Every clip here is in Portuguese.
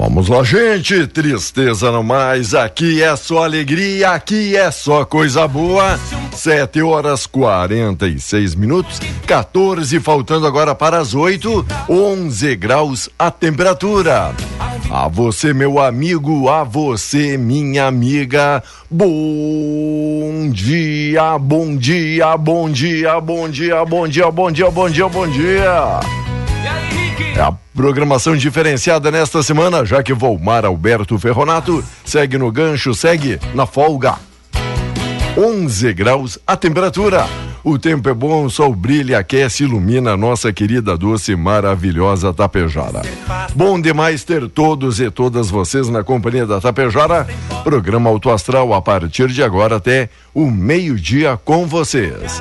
Vamos lá, gente. Tristeza não mais. Aqui é só alegria, aqui é só coisa boa. Sete horas quarenta e seis minutos, 14 faltando agora para as oito, 11 graus a temperatura. A você, meu amigo, a você, minha amiga. Bom dia, bom dia, bom dia, bom dia, bom dia, bom dia, bom dia, bom dia. É a programação diferenciada nesta semana, já que Volmar Alberto Ferronato segue no gancho, segue na folga. 11 graus a temperatura. O tempo é bom, o sol brilha, aquece, ilumina a nossa querida, doce, maravilhosa Tapejara. Bom demais ter todos e todas vocês na companhia da Tapejara. Programa Auto Astral a partir de agora até o meio-dia com vocês.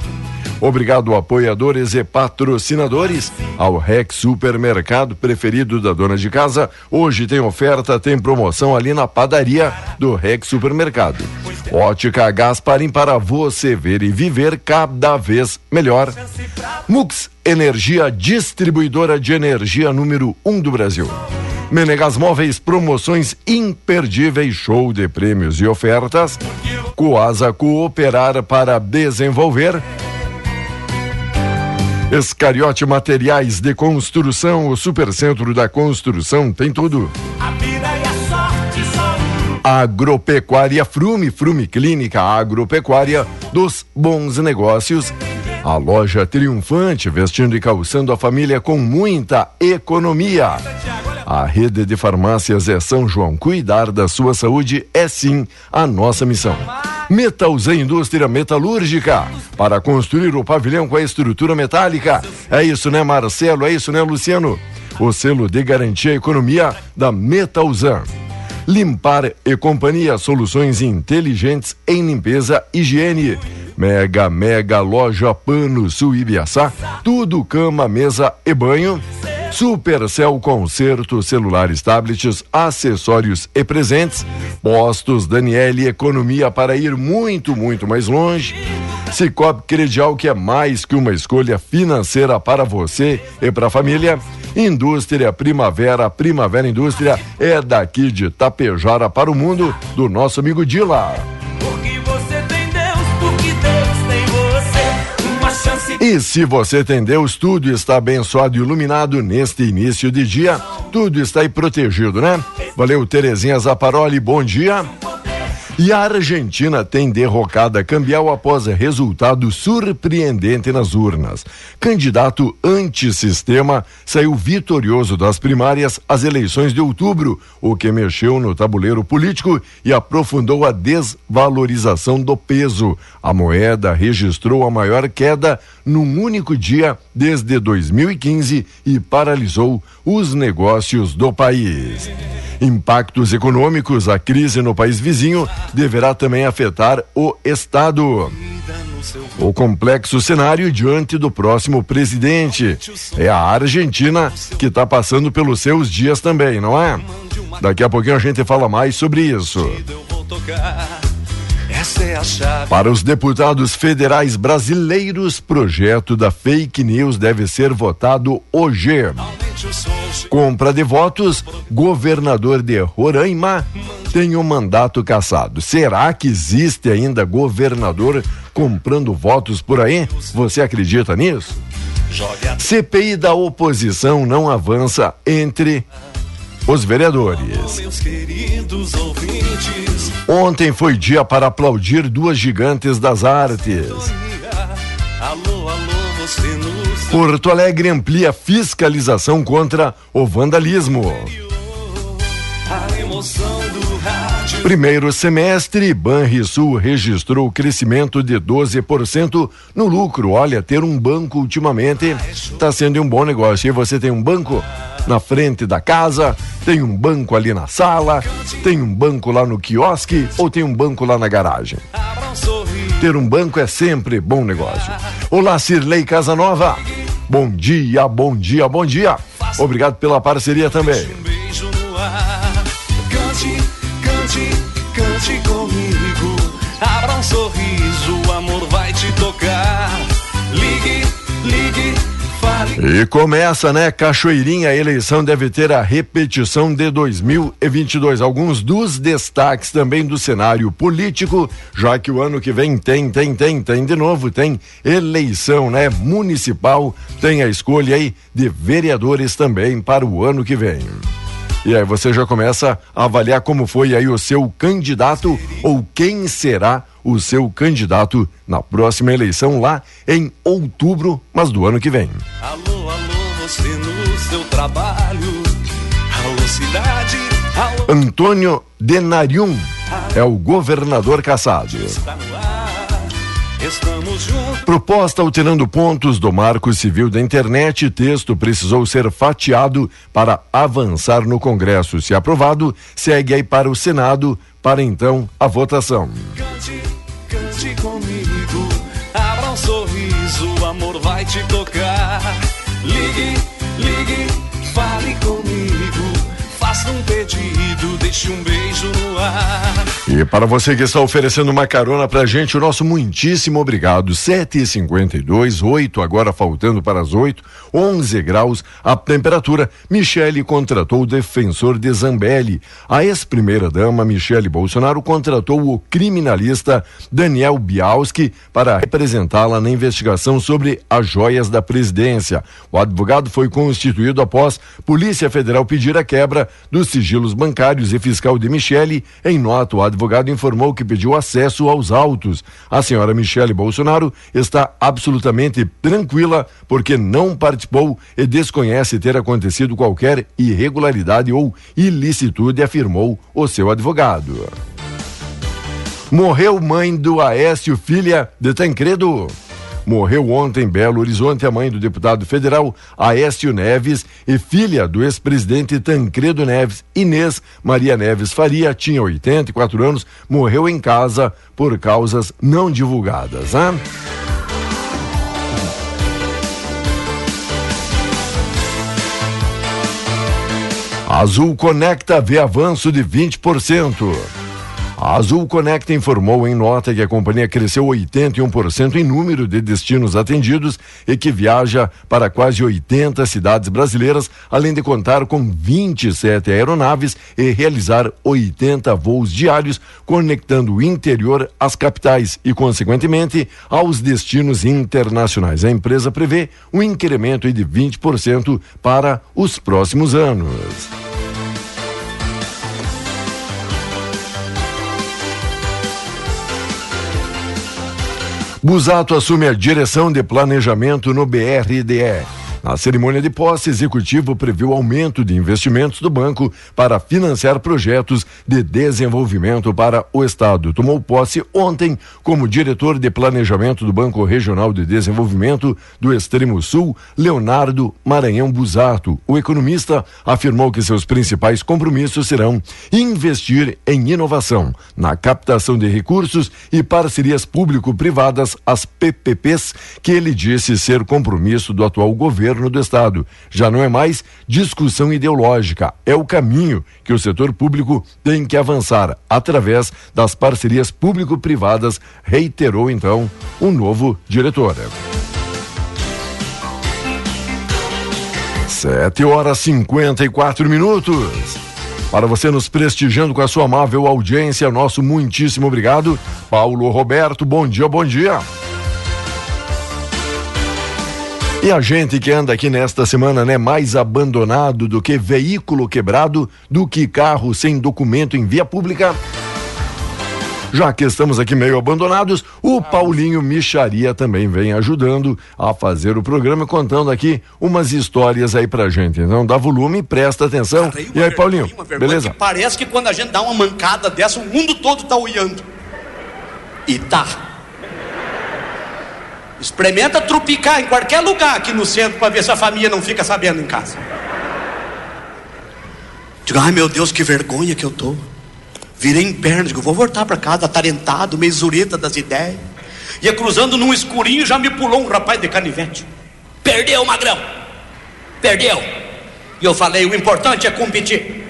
Obrigado, apoiadores e patrocinadores, ao Rex Supermercado preferido da dona de casa. Hoje tem oferta, tem promoção ali na padaria do Rex Supermercado. Ótica Gasparim para você ver e viver cada vez melhor. Mux Energia, distribuidora de energia número 1 um do Brasil. Menegas Móveis, promoções imperdíveis, show de prêmios e ofertas. Coasa Cooperar para desenvolver. Escariote Materiais de Construção, o Supercentro da Construção tem tudo. A vida e a sorte um. Agropecuária Frume, Frume Clínica Agropecuária dos Bons Negócios. A loja triunfante, vestindo e calçando a família com muita economia. A rede de farmácias é São João. Cuidar da sua saúde é sim a nossa missão. Metalzan Indústria Metalúrgica para construir o pavilhão com a estrutura metálica. É isso, né, Marcelo? É isso, né, Luciano? O selo de garantia e economia da Metalzan. Limpar e Companhia, soluções inteligentes em limpeza e higiene. Mega, mega loja Pano Sul tudo cama, mesa e banho. Supercell Concerto, celulares, tablets, acessórios e presentes. Postos Daniele Economia para ir muito, muito mais longe. Cicobi Credial, que é mais que uma escolha financeira para você e para a família. Indústria Primavera, Primavera Indústria é daqui de Tapejara para o mundo, do nosso amigo Dila. E se você tem Deus, tudo está abençoado e iluminado neste início de dia. Tudo está aí protegido, né? Valeu, Terezinha Zaparoli, bom dia. E a Argentina tem derrocada cambial após resultado surpreendente nas urnas. Candidato antissistema saiu vitorioso das primárias às eleições de outubro, o que mexeu no tabuleiro político e aprofundou a desvalorização do peso. A moeda registrou a maior queda num único dia desde 2015 e paralisou os negócios do país. Impactos econômicos, a crise no país vizinho deverá também afetar o Estado. O complexo cenário diante do próximo presidente. É a Argentina que está passando pelos seus dias também, não é? Daqui a pouquinho a gente fala mais sobre isso. Tocar. É a chave. Para os deputados federais brasileiros, projeto da fake news deve ser votado hoje. Compra de votos, governador de Roraima tem o mandato cassado. Será que existe ainda governador comprando votos por aí? Você acredita nisso? CPI da oposição não avança entre os vereadores. Ontem foi dia para aplaudir duas gigantes das artes. Porto Alegre amplia fiscalização contra o vandalismo. A emoção do. Primeiro semestre, Banrisul registrou crescimento de 12% no lucro. Olha, ter um banco ultimamente está sendo um bom negócio. E você tem um banco na frente da casa, tem um banco ali na sala, tem um banco lá no quiosque ou tem um banco lá na garagem. Ter um banco é sempre bom negócio. Olá, Cirlei Casanova. Bom dia, bom dia, bom dia. Obrigado pela parceria também. Um sorriso, o amor vai te tocar. Ligue, ligue, fale. E começa, né? Cachoeirinha, a eleição deve ter a repetição de 2022. Alguns dos destaques também do cenário político, já que o ano que vem tem, tem, tem, tem de novo, tem eleição, né? Municipal, tem a escolha aí de vereadores também para o ano que vem. E aí você já começa a avaliar como foi aí o seu candidato ou quem será o seu candidato na próxima eleição lá em outubro, mas do ano que vem. Alô, alô, você no seu trabalho. Alô, cidade. Alô, Antônio Denarium é o governador caçado. está no ar. Estamos juntos. Proposta alterando pontos do Marco Civil da Internet, texto precisou ser fatiado para avançar no Congresso. Se aprovado, segue aí para o Senado para então a votação. Cante, comigo. Abra um sorriso, o amor vai te tocar. Ligue, ligue, fale comigo. Faça um pedido, deixe um beijo no ar. E para você que está oferecendo uma carona pra gente, o nosso muitíssimo obrigado. 7 e 52 8 agora faltando para as 8, 11 graus a temperatura. Michele contratou o defensor de Zambelli. A ex-primeira-dama Michele Bolsonaro contratou o criminalista Daniel Bialski para representá-la na investigação sobre as joias da presidência. O advogado foi constituído após Polícia Federal pedir a quebra dos sigilos bancários e fiscal de Michele. Em nota, o advogado informou que pediu acesso aos autos. A senhora Michele Bolsonaro está absolutamente tranquila porque não participou e desconhece ter acontecido qualquer irregularidade ou ilicitude, afirmou o seu advogado. Morreu mãe do Aécio, filha de Tancredo. Morreu ontem em Belo Horizonte a mãe do deputado federal Aécio Neves e filha do ex-presidente Tancredo Neves, Inês Maria Neves Faria, tinha 84 anos, morreu em casa por causas não divulgadas. Hein? Azul Conecta vê avanço de 20%. A Azul Conecta informou em nota que a companhia cresceu 81% em número de destinos atendidos e que viaja para quase 80 cidades brasileiras, além de contar com 27 aeronaves e realizar 80 voos diários, conectando o interior às capitais e, consequentemente, aos destinos internacionais. A empresa prevê um incremento de 20% para os próximos anos. Busato assume a direção de planejamento no BRDE. Na cerimônia de posse, executivo previu aumento de investimentos do banco para financiar projetos de desenvolvimento para o Estado. Tomou posse ontem como diretor de planejamento do Banco Regional de Desenvolvimento do Extremo Sul, Leonardo Maranhão Busato. O economista afirmou que seus principais compromissos serão investir em inovação, na captação de recursos e parcerias público-privadas, as PPPs, que ele disse ser compromisso do atual governo governo do estado. Já não é mais discussão ideológica, é o caminho que o setor público tem que avançar através das parcerias público-privadas, reiterou então um novo diretor. Sete horas cinquenta e quatro minutos. Para você nos prestigiando com a sua amável audiência, nosso muitíssimo obrigado. Paulo Roberto, bom dia, bom dia. E a gente que anda aqui nesta semana, né, mais abandonado do que veículo quebrado, do que carro sem documento em via pública, já que estamos aqui meio abandonados, o Paulinho Micharia também vem ajudando a fazer o programa, contando aqui umas histórias aí pra gente. Então dá volume, presta atenção. Cara, e aí, Paulinho, beleza? parece que quando a gente dá uma mancada dessa, o mundo todo tá olhando. E tá. Experimenta trupicar em qualquer lugar aqui no centro para ver se a família não fica sabendo em casa. Diga, ai meu Deus, que vergonha que eu tô. Virei em perna, digo, vou voltar para casa, atarentado, meio zureta das ideias. Ia cruzando num escurinho, já me pulou um rapaz de canivete. Perdeu, magrão. Perdeu. E eu falei, o importante é competir.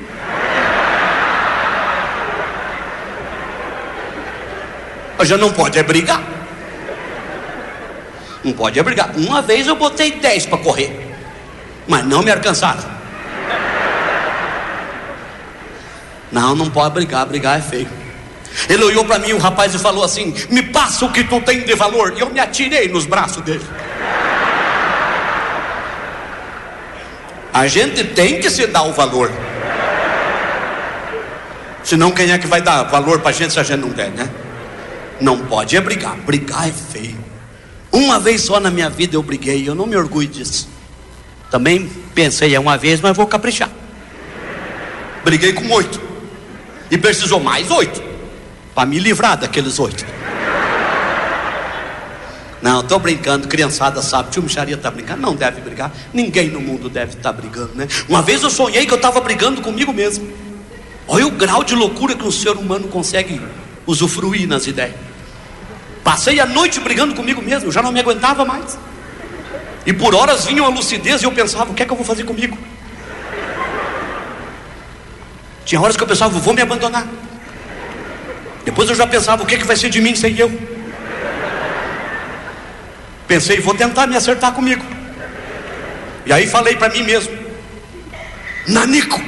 Já não pode é brigar. Não pode brigar. Uma vez eu botei 10 para correr, mas não me alcançaram. Não, não pode brigar, brigar é feio. Ele olhou para mim, o rapaz, e falou assim: Me passa o que tu tem de valor. E eu me atirei nos braços dele. A gente tem que se dar o valor. Senão, quem é que vai dar valor para a gente se a gente não der, né? Não pode é brigar. Brigar é feio. Uma vez só na minha vida eu briguei, eu não me orgulho disso. Também pensei, é uma vez, mas vou caprichar. Briguei com oito. E precisou mais oito para me livrar daqueles oito. Não, estou brincando, criançada sabe, tio Micharia está brincando, não deve brigar, ninguém no mundo deve estar tá brigando, né? Uma vez eu sonhei que eu estava brigando comigo mesmo. Olha o grau de loucura que um ser humano consegue usufruir nas ideias. Passei a noite brigando comigo mesmo, já não me aguentava mais. E por horas vinha a lucidez e eu pensava: o que é que eu vou fazer comigo? Tinha horas que eu pensava, vou me abandonar. Depois eu já pensava, o que, é que vai ser de mim sem eu? Pensei, vou tentar me acertar comigo. E aí falei para mim mesmo, Nanico,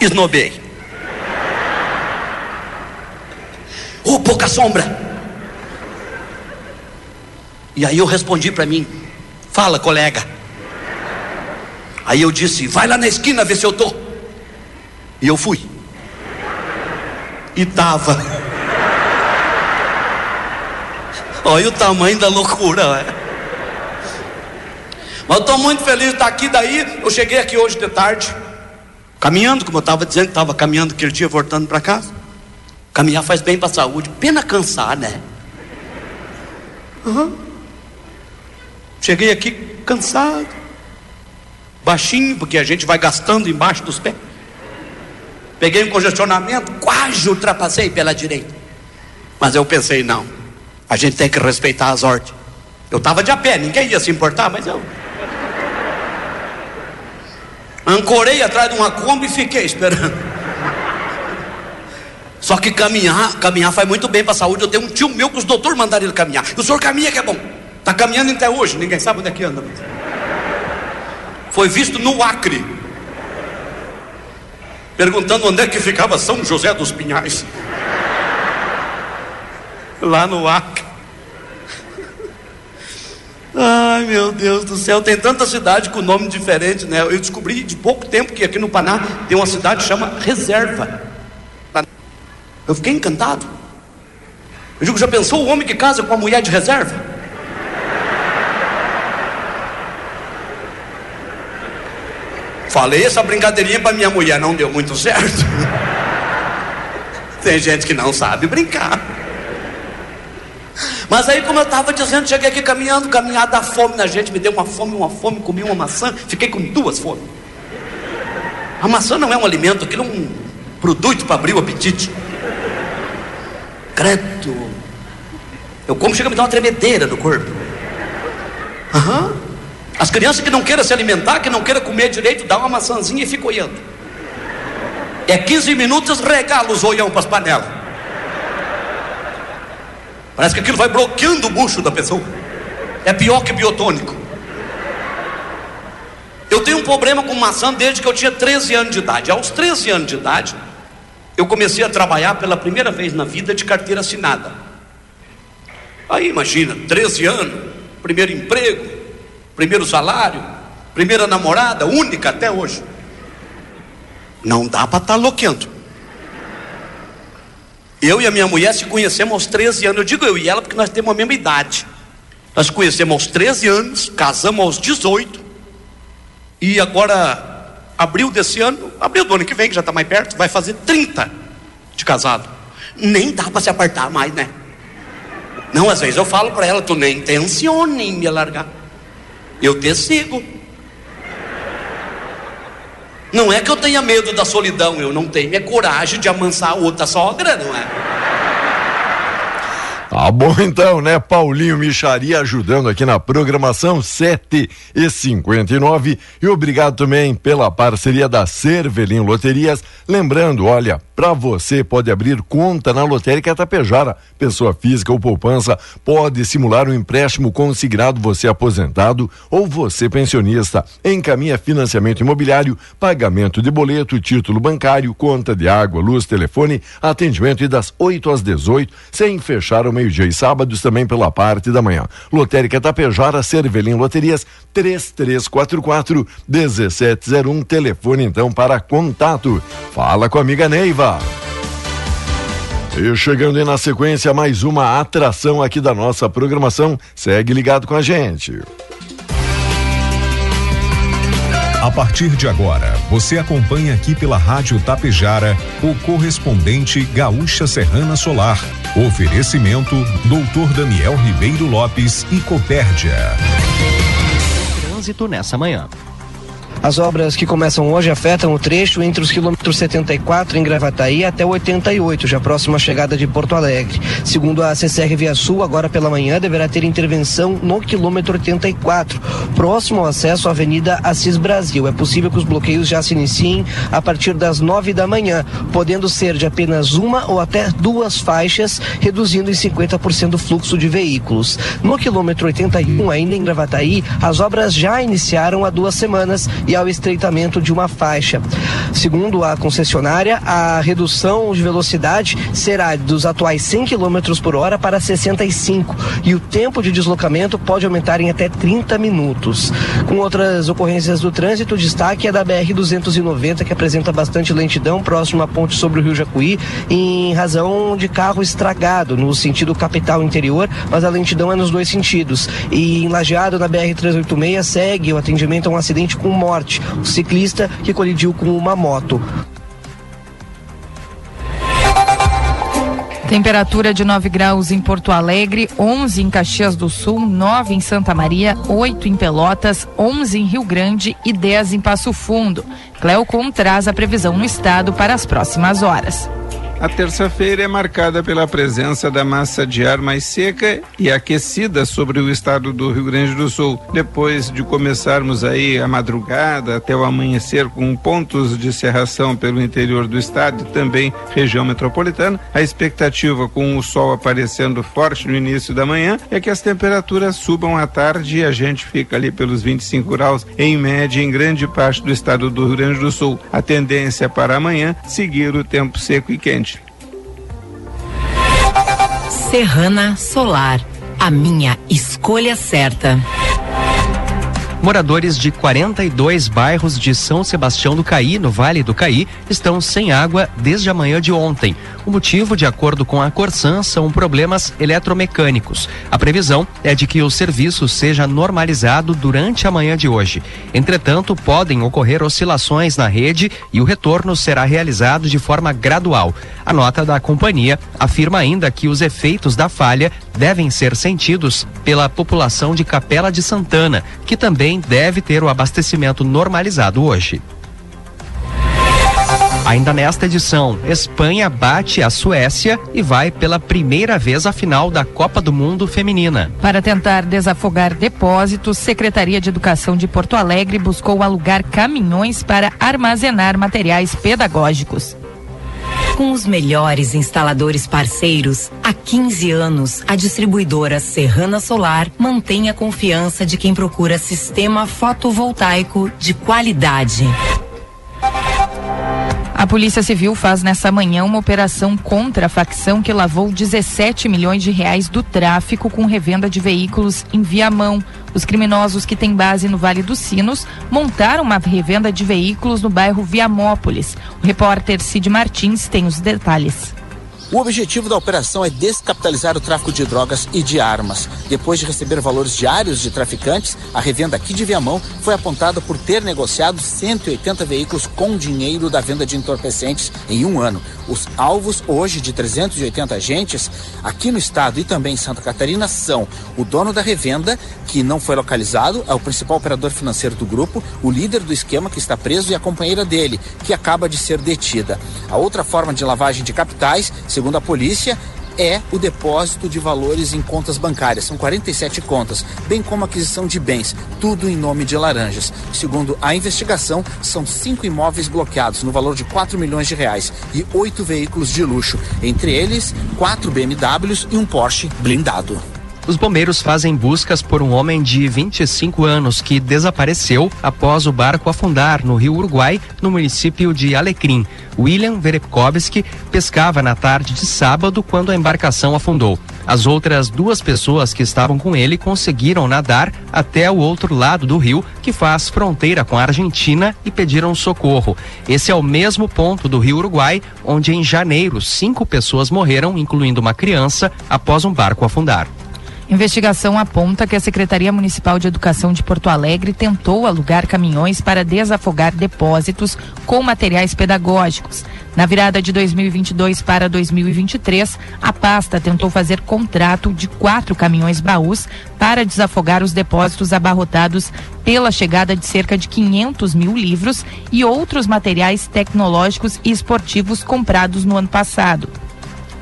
esnobei. Ô oh, pouca sombra. E aí eu respondi para mim, fala colega. Aí eu disse, vai lá na esquina ver se eu tô. E eu fui. E tava. Olha o tamanho da loucura. Ué. Mas eu estou muito feliz de estar aqui. Daí eu cheguei aqui hoje de tarde, caminhando, como eu estava dizendo, estava caminhando aquele dia, voltando para casa. Caminhar faz bem para a saúde. Pena cansar, né? Uhum. Cheguei aqui cansado, baixinho, porque a gente vai gastando embaixo dos pés. Peguei um congestionamento, quase ultrapassei pela direita. Mas eu pensei, não, a gente tem que respeitar as ordens. Eu estava de a pé, ninguém ia se importar, mas eu. Ancorei atrás de uma Kombi e fiquei esperando. Só que caminhar, caminhar faz muito bem para a saúde. Eu tenho um tio meu que os doutores mandaram ele caminhar. O senhor caminha que é bom. Está caminhando até hoje, ninguém sabe onde é que anda. Foi visto no Acre perguntando onde é que ficava São José dos Pinhais. Lá no Acre. Ai meu Deus do céu, tem tanta cidade com nome diferente, né? Eu descobri de pouco tempo que aqui no Paná tem uma cidade que chama Reserva. Eu fiquei encantado. Eu digo, já pensou o homem que casa com a mulher de reserva? Falei essa brincadeirinha para minha mulher, não deu muito certo. Tem gente que não sabe brincar. Mas aí, como eu estava dizendo, cheguei aqui caminhando, caminhar da fome na gente, me deu uma fome, uma fome, comi uma maçã, fiquei com duas fomes. A maçã não é um alimento, aquilo é um produto para abrir o apetite. Credo. Eu como chega a me dar uma tremedeira no corpo. Aham. Uhum. As crianças que não queiram se alimentar, que não queiram comer direito, dá uma maçãzinha e fica olhando. É 15 minutos, regala os olhão para as panelas. Parece que aquilo vai bloqueando o bucho da pessoa. É pior que biotônico. Eu tenho um problema com maçã desde que eu tinha 13 anos de idade. Aos 13 anos de idade, eu comecei a trabalhar pela primeira vez na vida de carteira assinada. Aí imagina, 13 anos, primeiro emprego, primeiro salário, primeira namorada, única até hoje. Não dá para estar tá. Eu e a minha mulher se conhecemos aos 13 anos. Eu digo eu e ela porque nós temos a mesma idade. Nós conhecemos aos 13 anos, casamos aos 18. E agora, abril desse ano, abril do ano que vem, que já está mais perto, vai fazer 30 de casado. Nem dá para se apartar mais, né? Não, às vezes eu falo para ela, tu nem intencione em me largar. Eu te sigo. Não é que eu tenha medo da solidão, eu não tenho é coragem de amansar outra sogra, não é? Tá bom então, né? Paulinho Micharia ajudando aqui na programação 7 e 59 e obrigado também pela parceria da Cervelim Loterias. Lembrando, olha, para você pode abrir conta na Lotérica Tapejara. Pessoa física ou poupança pode simular um empréstimo consignado você aposentado ou você pensionista. Encaminha financiamento imobiliário, pagamento de boleto, título bancário, conta de água, luz, telefone, atendimento e das 8 às 18, sem fechar o meio-dia e sábados também pela parte da manhã. Lotérica Tapejara, Cervelim Loterias, 3344 1701. Telefone então para contato. Fala com a amiga Neiva. E chegando aí na sequência, mais uma atração aqui da nossa programação. Segue ligado com a gente. A partir de agora, você acompanha aqui pela Rádio Tapejara o correspondente Gaúcha Serrana Solar. Oferecimento Doutor Daniel Ribeiro Lopes e Copérdia. Trânsito nessa manhã. As obras que começam hoje afetam o trecho entre os quilômetros 74 em Gravataí até o 88, já próximo à chegada de Porto Alegre. Segundo a CCR Via Sul, agora pela manhã deverá ter intervenção no quilômetro 84, próximo ao acesso à Avenida Assis Brasil. É possível que os bloqueios já se iniciem a partir das nove da manhã, podendo ser de apenas uma ou até duas faixas, reduzindo em 50% o fluxo de veículos. No quilômetro 81, ainda em Gravataí, as obras já iniciaram há duas semanas e ao estreitamento de uma faixa. Segundo a concessionária, a redução de velocidade será dos atuais 100 km por hora para 65 e o tempo de deslocamento pode aumentar em até 30 minutos. Com outras ocorrências do trânsito, o destaque é da BR 290 que apresenta bastante lentidão próximo à ponte sobre o Rio Jacuí em razão de carro estragado no sentido capital interior, mas a lentidão é nos dois sentidos. E em Lajeado na BR 386 segue o atendimento a um acidente com morte morte, o ciclista que colidiu com uma moto. Temperatura de 9 graus em Porto Alegre, 11 em Caxias do Sul, 9 em Santa Maria, 8 em Pelotas, 11 em Rio Grande e 10 em Passo Fundo. Cleocom traz a previsão no estado para as próximas horas. A terça-feira é marcada pela presença da massa de ar mais seca e aquecida sobre o estado do Rio Grande do Sul. Depois de começarmos aí a madrugada até o amanhecer com pontos de cerração pelo interior do estado e também região metropolitana, a expectativa com o sol aparecendo forte no início da manhã é que as temperaturas subam à tarde e a gente fica ali pelos 25 graus em média em grande parte do estado do Rio Grande do Sul. A tendência para amanhã seguir o tempo seco e quente. Serrana Solar, a minha escolha certa. Moradores de 42 bairros de São Sebastião do Caí, no Vale do Caí, estão sem água desde a manhã de ontem. O motivo, de acordo com a Corsan, são problemas eletromecânicos. A previsão é de que o serviço seja normalizado durante a manhã de hoje. Entretanto, podem ocorrer oscilações na rede e o retorno será realizado de forma gradual. A nota da companhia afirma ainda que os efeitos da falha devem ser sentidos pela população de Capela de Santana, que também deve ter o abastecimento normalizado hoje. Ainda nesta edição, Espanha bate a Suécia e vai pela primeira vez à final da Copa do Mundo Feminina. Para tentar desafogar depósitos, Secretaria de Educação de Porto Alegre buscou alugar caminhões para armazenar materiais pedagógicos. Com os melhores instaladores parceiros, há 15 anos, a distribuidora Serrana Solar mantém a confiança de quem procura sistema fotovoltaico de qualidade. A Polícia Civil faz nessa manhã uma operação contra a facção que lavou 17 milhões de reais do tráfico com revenda de veículos em Viamão. Os criminosos que têm base no Vale dos Sinos montaram uma revenda de veículos no bairro Viamópolis. O repórter Cid Martins tem os detalhes. O objetivo da operação é descapitalizar o tráfico de drogas e de armas. Depois de receber valores diários de traficantes, a revenda aqui de Viamão foi apontada por ter negociado 180 veículos com dinheiro da venda de entorpecentes em um ano. Os alvos hoje de 380 agentes aqui no estado e também em Santa Catarina são o dono da revenda, que não foi localizado, é o principal operador financeiro do grupo, o líder do esquema que está preso e a companheira dele, que acaba de ser detida. A outra forma de lavagem de capitais segundo a polícia, é o depósito de valores em contas bancárias. São 47 contas, bem como aquisição de bens, tudo em nome de laranjas. Segundo a investigação, são cinco imóveis bloqueados no valor de 4 milhões de reais e oito veículos de luxo, entre eles quatro BMWs e um Porsche blindado. Os bombeiros fazem buscas por um homem de 25 anos que desapareceu após o barco afundar no rio Uruguai, no município de Alecrim. William Verepkovski pescava na tarde de sábado quando a embarcação afundou. As outras duas pessoas que estavam com ele conseguiram nadar até o outro lado do rio, que faz fronteira com a Argentina, e pediram socorro. Esse é o mesmo ponto do rio Uruguai, onde em janeiro cinco pessoas morreram, incluindo uma criança, após um barco afundar. Investigação aponta que a Secretaria Municipal de Educação de Porto Alegre tentou alugar caminhões para desafogar depósitos com materiais pedagógicos. Na virada de 2022 para 2023, a pasta tentou fazer contrato de quatro caminhões baús para desafogar os depósitos abarrotados pela chegada de cerca de 500 mil livros e outros materiais tecnológicos e esportivos comprados no ano passado.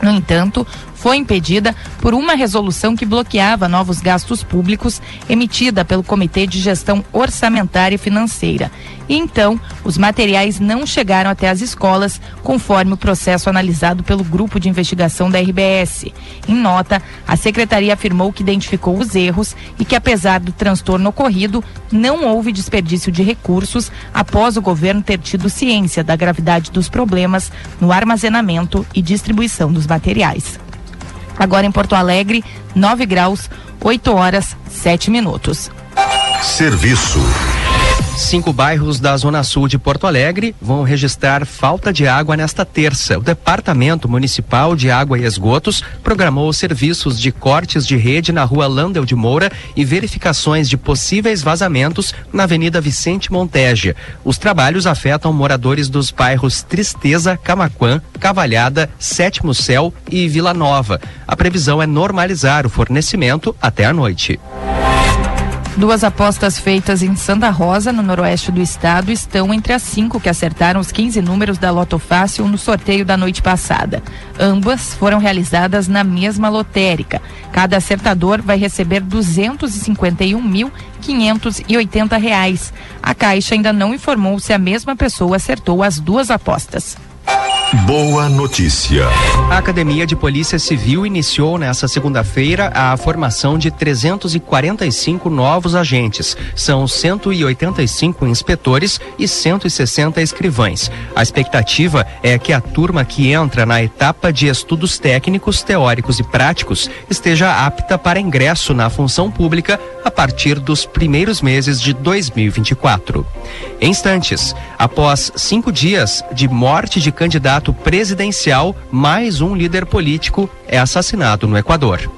No entanto, foi impedida por uma resolução que bloqueava novos gastos públicos emitida pelo Comitê de Gestão Orçamentária e Financeira. E então, os materiais não chegaram até as escolas, conforme o processo analisado pelo grupo de investigação da RBS. Em nota, a secretaria afirmou que identificou os erros e que, apesar do transtorno ocorrido, não houve desperdício de recursos após o governo ter tido ciência da gravidade dos problemas no armazenamento e distribuição dos materiais. Agora em Porto Alegre, 9 graus, 8 horas, 7 minutos. Serviço. Cinco bairros da Zona Sul de Porto Alegre vão registrar falta de água nesta terça. O Departamento Municipal de Água e Esgotos programou serviços de cortes de rede na rua Landel de Moura e verificações de possíveis vazamentos na Avenida Vicente Monteja. Os trabalhos afetam moradores dos bairros Tristeza, Camaquã, Cavalhada, Sétimo Céu e Vila Nova. A previsão é normalizar o fornecimento até a noite. Duas apostas feitas em Santa Rosa, no noroeste do estado, estão entre as cinco que acertaram os 15 números da Loto Fácil no sorteio da noite passada. Ambas foram realizadas na mesma lotérica. Cada acertador vai receber 251.580 reais. A Caixa ainda não informou se a mesma pessoa acertou as duas apostas. Boa notícia. A Academia de Polícia Civil iniciou nesta segunda-feira a formação de 345 novos agentes. São 185 inspetores e 160 escrivães. A expectativa é que a turma que entra na etapa de estudos técnicos, teóricos e práticos esteja apta para ingresso na função pública a partir dos primeiros meses de 2024. Em instantes, após cinco dias de morte de candidato presidencial, mais um líder político é assassinado no Equador.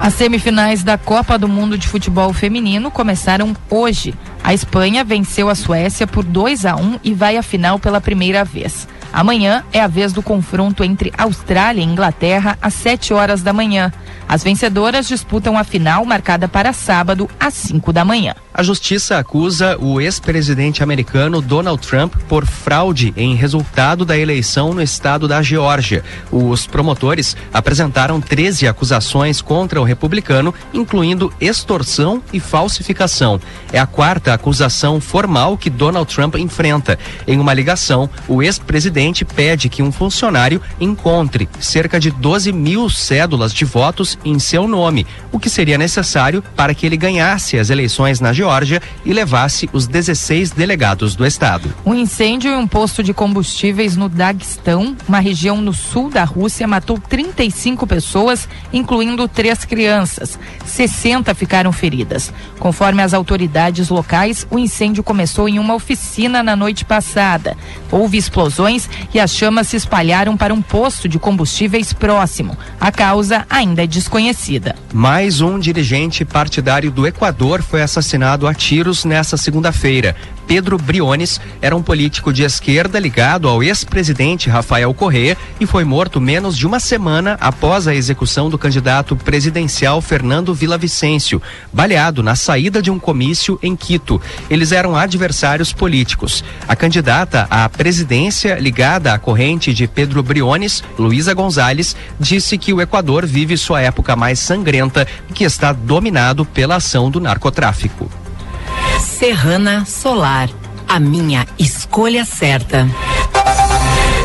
As semifinais da Copa do Mundo de Futebol Feminino começaram hoje. A Espanha venceu a Suécia por 2 a 1 e vai à final pela primeira vez. Amanhã é a vez do confronto entre Austrália e Inglaterra às 7 horas da manhã. As vencedoras disputam a final marcada para sábado às 5 da manhã. A justiça acusa o ex-presidente americano Donald Trump por fraude em resultado da eleição no estado da Geórgia. Os promotores apresentaram 13 acusações contra o republicano, incluindo extorsão e falsificação. É a quarta acusação formal que Donald Trump enfrenta. Em uma ligação, o ex-presidente pede que um funcionário encontre cerca de 12 mil cédulas de votos em seu nome, o que seria necessário para que ele ganhasse as eleições na Geórgia Geórgia e levasse os 16 delegados do estado. Um incêndio em um posto de combustíveis no Daguestão, uma região no sul da Rússia, matou 35 pessoas, incluindo três crianças. 60 ficaram feridas. Conforme as autoridades locais, o incêndio começou em uma oficina na noite passada. Houve explosões e as chamas se espalharam para um posto de combustíveis próximo. A causa ainda é desconhecida. Mais um dirigente partidário do Equador foi assassinado a tiros nesta segunda-feira. Pedro Briones era um político de esquerda ligado ao ex-presidente Rafael Correa e foi morto menos de uma semana após a execução do candidato presidencial Fernando Villavicencio, baleado na saída de um comício em Quito. Eles eram adversários políticos. A candidata à presidência ligada à corrente de Pedro Briones, Luísa Gonzalez, disse que o Equador vive sua época mais sangrenta e que está dominado pela ação do narcotráfico. Serrana Solar, a minha escolha certa.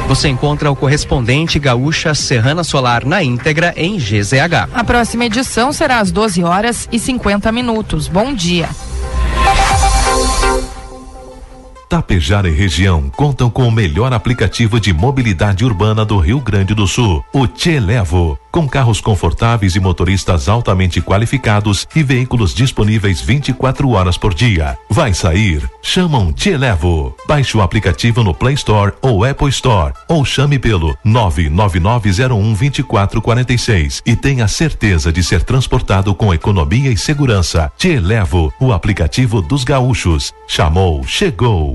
Você encontra o correspondente gaúcha Serrana Solar na íntegra em GZH. A próxima edição será às 12 horas e 50 minutos. Bom dia. Tapejara e região contam com o melhor aplicativo de mobilidade urbana do Rio Grande do Sul, o Te Levo com carros confortáveis e motoristas altamente qualificados e veículos disponíveis 24 horas por dia. Vai sair? Chamam Te Levo. Baixe o aplicativo no Play Store ou Apple Store ou chame pelo 999012446 e tenha certeza de ser transportado com economia e segurança. Te Levo, o aplicativo dos gaúchos. Chamou, chegou.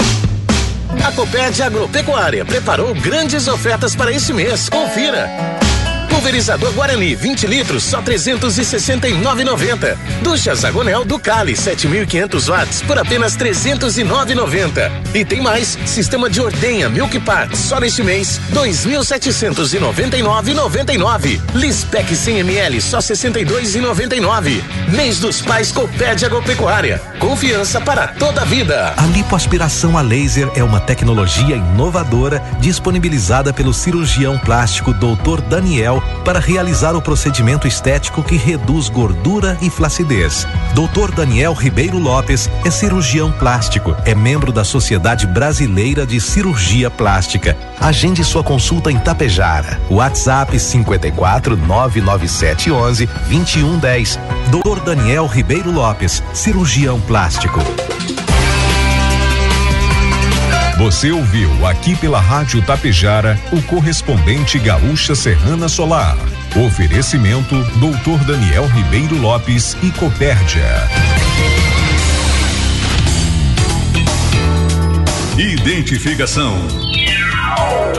A Copérdia Agropecuária preparou grandes ofertas para esse mês. Confira. Pulverizador Guarani 20 litros só 369,90. Ducha Zagonel do Cali 7.500 watts por apenas 309,90. E tem mais, sistema de ordenha Milk Parts só neste mês 2.799,99. Lispec 100 ml só 62,99. Mês dos Pais Copérdia Agropecuária. Confiança para toda a vida. A lipoaspiração a laser é uma tecnologia inovadora disponibilizada pelo cirurgião plástico Dr. Daniel para realizar o procedimento estético que reduz gordura e flacidez. Dr. Daniel Ribeiro Lopes é cirurgião plástico, é membro da Sociedade Brasileira de Cirurgia Plástica. Agende sua consulta em Tapejara. WhatsApp 54 997 11 2110. Dr. Daniel Ribeiro Lopes, cirurgião plástico. Você ouviu aqui pela Rádio Tapejara o correspondente Gaúcha Serrana Solar. Oferecimento Doutor Daniel Ribeiro Lopes e Copérdia. Identificação.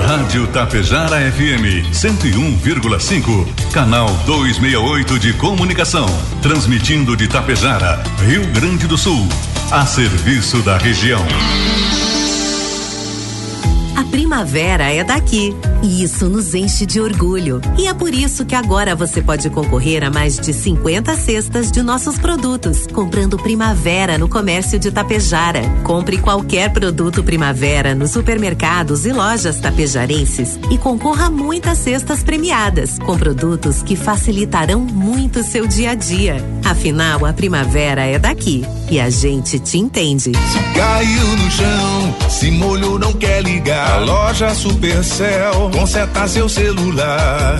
Rádio Tapejara FM 101,5. Canal 268 de Comunicação. Transmitindo de Tapejara, Rio Grande do Sul. A serviço da região. Primavera é daqui e isso nos enche de orgulho. E é por isso que agora você pode concorrer a mais de 50 cestas de nossos produtos, comprando Primavera no comércio de Tapejara. Compre qualquer produto Primavera nos supermercados e lojas tapejarenses e concorra a muitas cestas premiadas, com produtos que facilitarão muito seu dia a dia. Afinal, a primavera é daqui e a gente te entende. Caiu no chão, se molhou, não quer ligar. A loja Supercell conserta seu celular.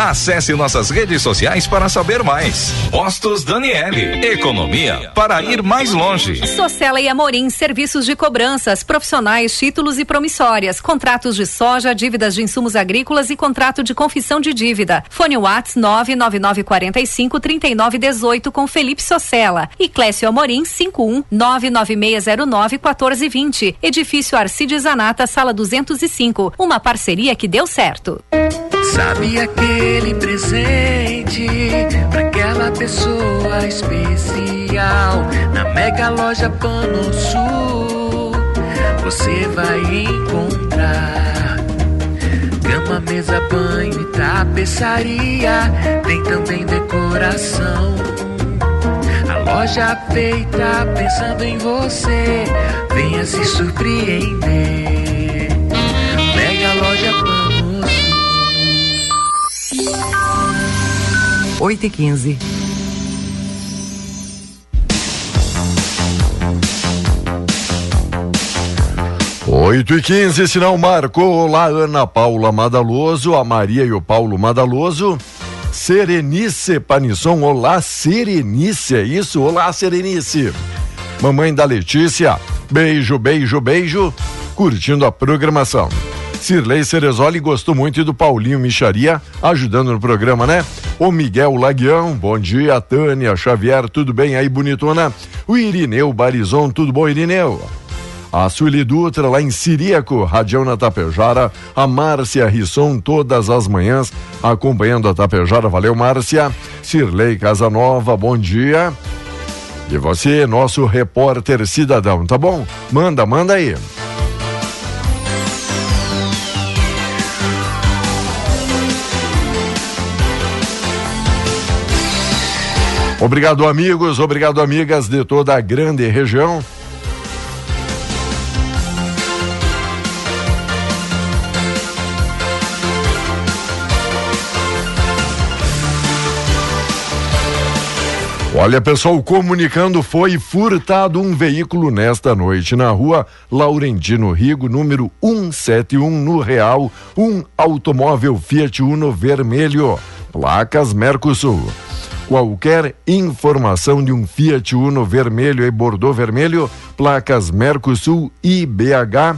Acesse nossas redes sociais para saber mais. Postos Daniele, economia para ir mais longe. Socela e Amorim, serviços de cobranças, profissionais, títulos e promissórias, contratos de soja, dívidas de insumos agrícolas e contrato de confissão de dívida. Fone Whats 99945 3918 com Felipe Socella e Clécio Amorim 51 99609 1420. Edifício Arcides Zanata, sala 205. Uma parceria que deu certo. Sabe aquele presente pra aquela pessoa especial na mega loja Pano Sul? Você vai encontrar cama, mesa, banho e tapeçaria. Tem também decoração. A loja feita pensando em você. Venha se surpreender. 8 e 15. Oito e quinze, se não marcou lá Ana Paula Madaloso, a Maria e o Paulo Madaloso. Serenice Panisson, olá Serenice, é isso? Olá Serenice. Mamãe da Letícia, beijo, beijo, beijo, curtindo a programação. Cirlei Cerezoli gostou muito do Paulinho Micharia, ajudando no programa, né? O Miguel Laguião, bom dia, Tânia Xavier, tudo bem aí, bonitona? O Irineu Barizon, tudo bom, Irineu? A Sueli Dutra, lá em Siríaco, Radião na Tapejara. A Márcia Risson, todas as manhãs, acompanhando a Tapejara. Valeu, Márcia. Cirlei Casanova, bom dia. E você, nosso repórter cidadão, tá bom? Manda, manda aí. Obrigado, amigos, obrigado, amigas de toda a grande região. Olha, pessoal, comunicando foi furtado um veículo nesta noite na rua Laurentino Rigo, número 171, no Real, um automóvel Fiat Uno vermelho, placas Mercosul. Qualquer informação de um Fiat Uno vermelho e Bordeaux vermelho, placas Mercosul IBH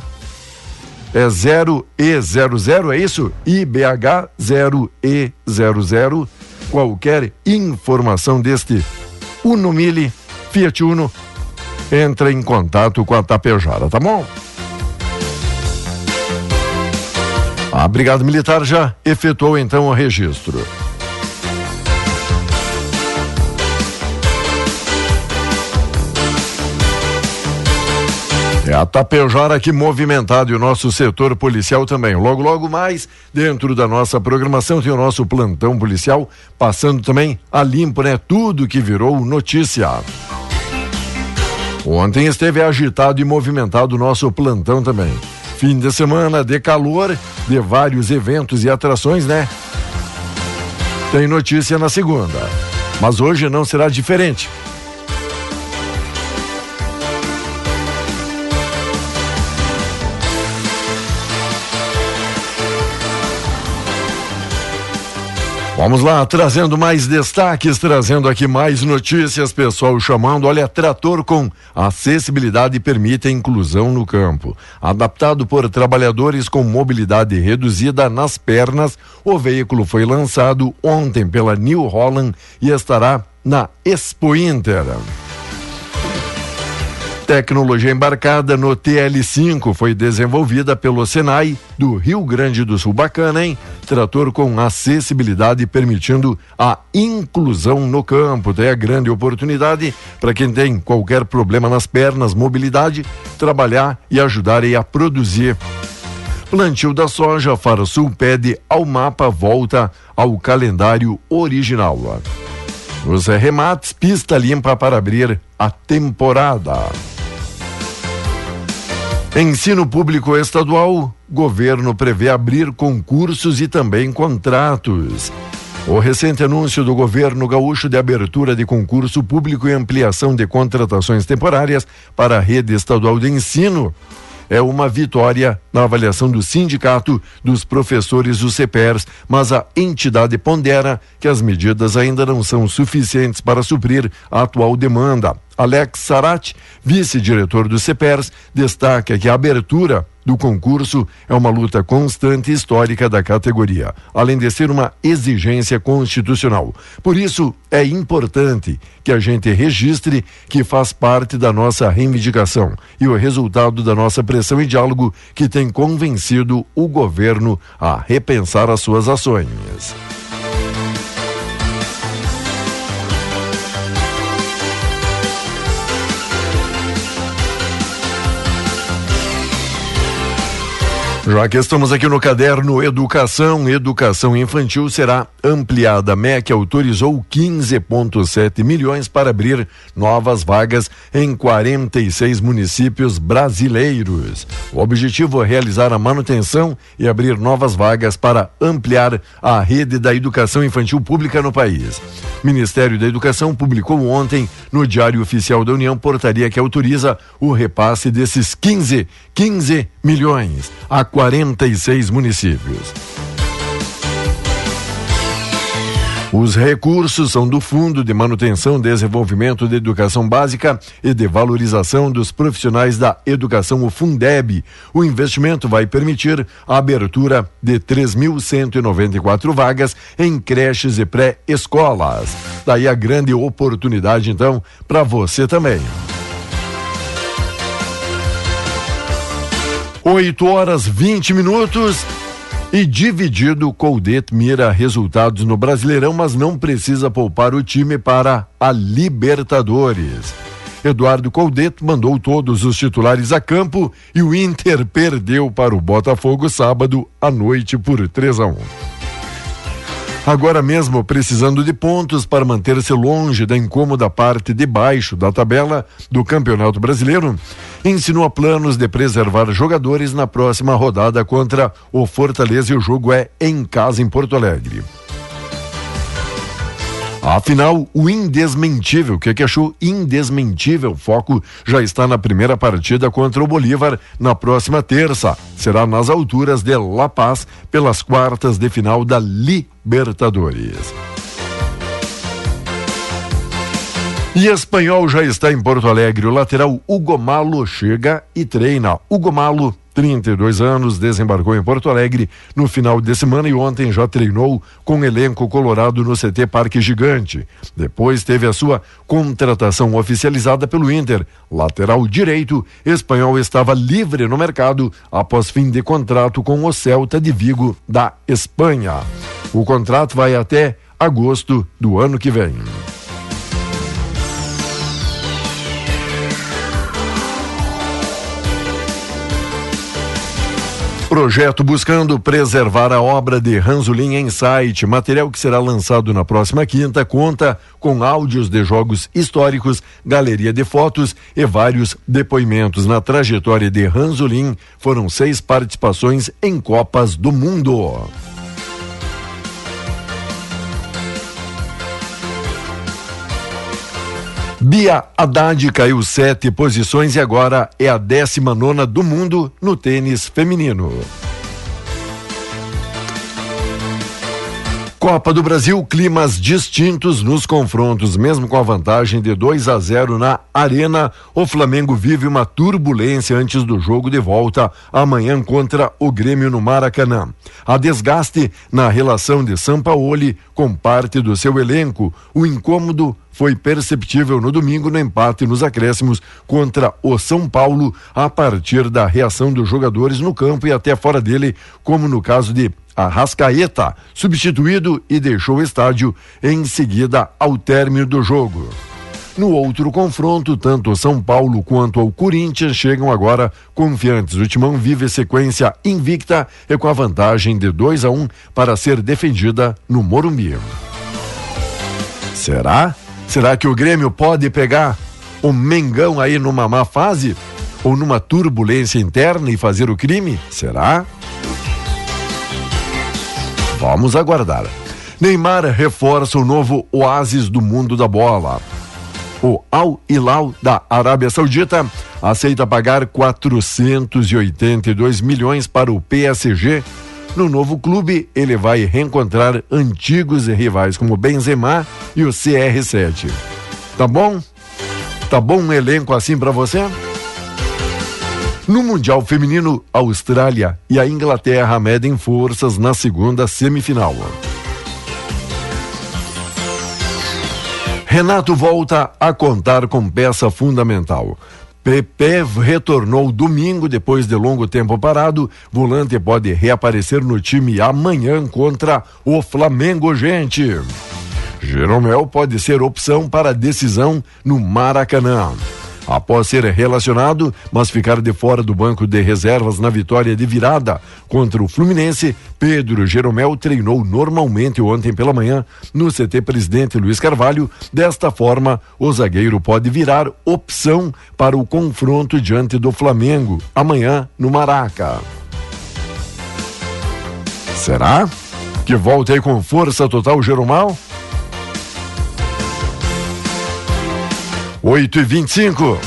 é 0E00, é isso? IBH 0E00. Qualquer informação deste Uno Mille, Fiat Uno, entra em contato com a Tapejara, tá bom? A Brigada Militar já efetuou então o registro. É a Tapejara aqui movimentado e o nosso setor policial também. Logo, logo mais, dentro da nossa programação, tem o nosso plantão policial, passando também a limpo, né? Tudo que virou notícia. Ontem esteve agitado e movimentado o nosso plantão também. Fim de semana de calor, de vários eventos e atrações, né? Tem notícia na segunda. Mas hoje não será diferente. Vamos lá, trazendo mais destaques, trazendo aqui mais notícias, pessoal chamando, olha, trator com acessibilidade permite a inclusão no campo. Adaptado por trabalhadores com mobilidade reduzida nas pernas, o veículo foi lançado ontem pela New Holland e estará na Expo Inter. Tecnologia embarcada no TL5 foi desenvolvida pelo Senai do Rio Grande do Sul. Bacana, hein? Trator com acessibilidade permitindo a inclusão no campo. Tem a grande oportunidade para quem tem qualquer problema nas pernas, mobilidade, trabalhar e ajudar a produzir. Plantio da soja, Faro Sul pede ao mapa volta ao calendário original. Nos remates, pista limpa para abrir a temporada. Ensino público estadual, governo prevê abrir concursos e também contratos. O recente anúncio do governo gaúcho de abertura de concurso público e ampliação de contratações temporárias para a rede estadual de ensino é uma vitória na avaliação do sindicato dos professores do CEPERS, mas a entidade pondera que as medidas ainda não são suficientes para suprir a atual demanda. Alex Sarati, vice-diretor do CEPERS, destaca que a abertura do concurso é uma luta constante e histórica da categoria, além de ser uma exigência constitucional. Por isso, é importante que a gente registre que faz parte da nossa reivindicação e o resultado da nossa pressão e diálogo que tem convencido o governo a repensar as suas ações. Já que estamos aqui no caderno Educação, Educação Infantil será ampliada. A MEC autorizou 15,7 milhões para abrir novas vagas em 46 municípios brasileiros. O objetivo é realizar a manutenção e abrir novas vagas para ampliar a rede da educação infantil pública no país. O Ministério da Educação publicou ontem no Diário Oficial da União portaria que autoriza o repasse desses 15, 15 milhões a 46 municípios. Os recursos são do Fundo de Manutenção Desenvolvimento de Educação Básica e de Valorização dos Profissionais da Educação, o Fundeb. O investimento vai permitir a abertura de 3.194 vagas em creches e pré-escolas. Daí a grande oportunidade, então, para você também. 8 horas 20 minutos. E dividido, Coldet mira resultados no Brasileirão, mas não precisa poupar o time para a Libertadores. Eduardo Coldet mandou todos os titulares a campo e o Inter perdeu para o Botafogo sábado à noite por 3 a 1. Agora mesmo precisando de pontos para manter-se longe da incômoda parte de baixo da tabela do Campeonato Brasileiro, insinua planos de preservar jogadores na próxima rodada contra o Fortaleza e o jogo é em casa em Porto Alegre. Afinal, o indesmentível, o que, que achou indesmentível? Foco já está na primeira partida contra o Bolívar na próxima terça. Será nas alturas de La Paz, pelas quartas de final da Libertadores. E espanhol já está em Porto Alegre. O lateral Hugo Malo chega e treina. Hugo Malo 32 anos, desembarcou em Porto Alegre no final de semana e ontem já treinou com o elenco colorado no CT Parque Gigante. Depois teve a sua contratação oficializada pelo Inter. Lateral direito, espanhol estava livre no mercado após fim de contrato com o Celta de Vigo da Espanha. O contrato vai até agosto do ano que vem. Projeto buscando preservar a obra de Ranzolin em site. Material que será lançado na próxima quinta conta com áudios de jogos históricos, galeria de fotos e vários depoimentos. Na trajetória de Ranzolin foram seis participações em Copas do Mundo. Bia Haddad caiu sete posições e agora é a décima nona do mundo no tênis feminino. Copa do Brasil, climas distintos nos confrontos, mesmo com a vantagem de 2 a 0 na Arena, o Flamengo vive uma turbulência antes do jogo de volta amanhã contra o Grêmio no Maracanã. Há desgaste na relação de Sampaoli com parte do seu elenco. O incômodo foi perceptível no domingo no empate nos acréscimos contra o São Paulo, a partir da reação dos jogadores no campo e até fora dele, como no caso de Arrascaeta, substituído e deixou o estádio em seguida ao término do jogo. No outro confronto, tanto o São Paulo quanto o Corinthians chegam agora confiantes. O Timão vive sequência invicta e com a vantagem de 2 a 1 um para ser defendida no Morumbi. Será? Será que o Grêmio pode pegar o Mengão aí numa má fase? Ou numa turbulência interna e fazer o crime? Será? Vamos aguardar. Neymar reforça o novo oásis do mundo da bola. O Al Hilal da Arábia Saudita aceita pagar 482 milhões para o PSG. No novo clube, ele vai reencontrar antigos rivais como Benzema e o CR7. Tá bom? Tá bom um elenco assim para você? No Mundial Feminino, a Austrália e a Inglaterra medem forças na segunda semifinal. Renato volta a contar com peça fundamental. Pepe retornou domingo depois de longo tempo parado. Volante pode reaparecer no time amanhã contra o Flamengo, gente. Jeromel pode ser opção para decisão no Maracanã após ser relacionado, mas ficar de fora do banco de reservas na vitória de virada contra o Fluminense, Pedro Jeromel treinou normalmente ontem pela manhã no CT Presidente Luiz Carvalho. Desta forma, o zagueiro pode virar opção para o confronto diante do Flamengo amanhã no Maraca. Será que volta aí com força total Jeromel? 8 e 25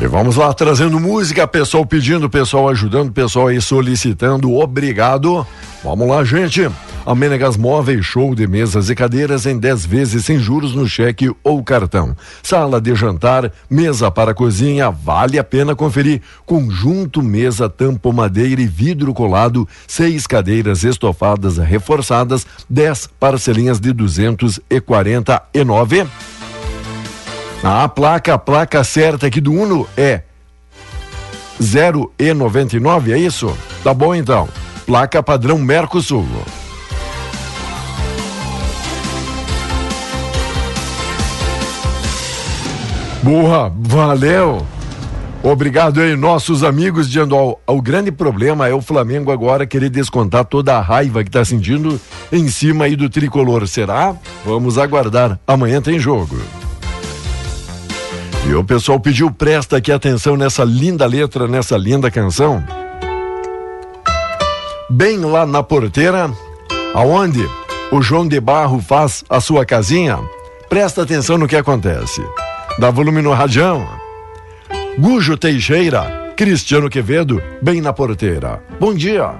E vamos lá, trazendo música, pessoal pedindo, pessoal ajudando, pessoal aí solicitando, obrigado. Vamos lá, gente. A Menegas Móveis, show de mesas e cadeiras em 10 vezes sem juros no cheque ou cartão. Sala de jantar, mesa para cozinha, vale a pena conferir. Conjunto, mesa, tampo, madeira e vidro colado, seis cadeiras estofadas reforçadas, 10 parcelinhas de 249. A placa, a placa certa aqui do Uno é 0 e 99, é isso? Tá bom então. Placa padrão Mercosul. Boa, valeu. Obrigado aí, nossos amigos, dizendo ao, ao, grande problema é o Flamengo agora querer descontar toda a raiva que está sentindo em cima aí do tricolor. Será? Vamos aguardar. Amanhã tem jogo. E o pessoal pediu, presta aqui atenção nessa linda letra, nessa linda canção. Bem lá na porteira, aonde o João de Barro faz a sua casinha, presta atenção no que acontece. Dá volume no radião. Gujo Teixeira, Cristiano Quevedo, bem na porteira. Bom dia.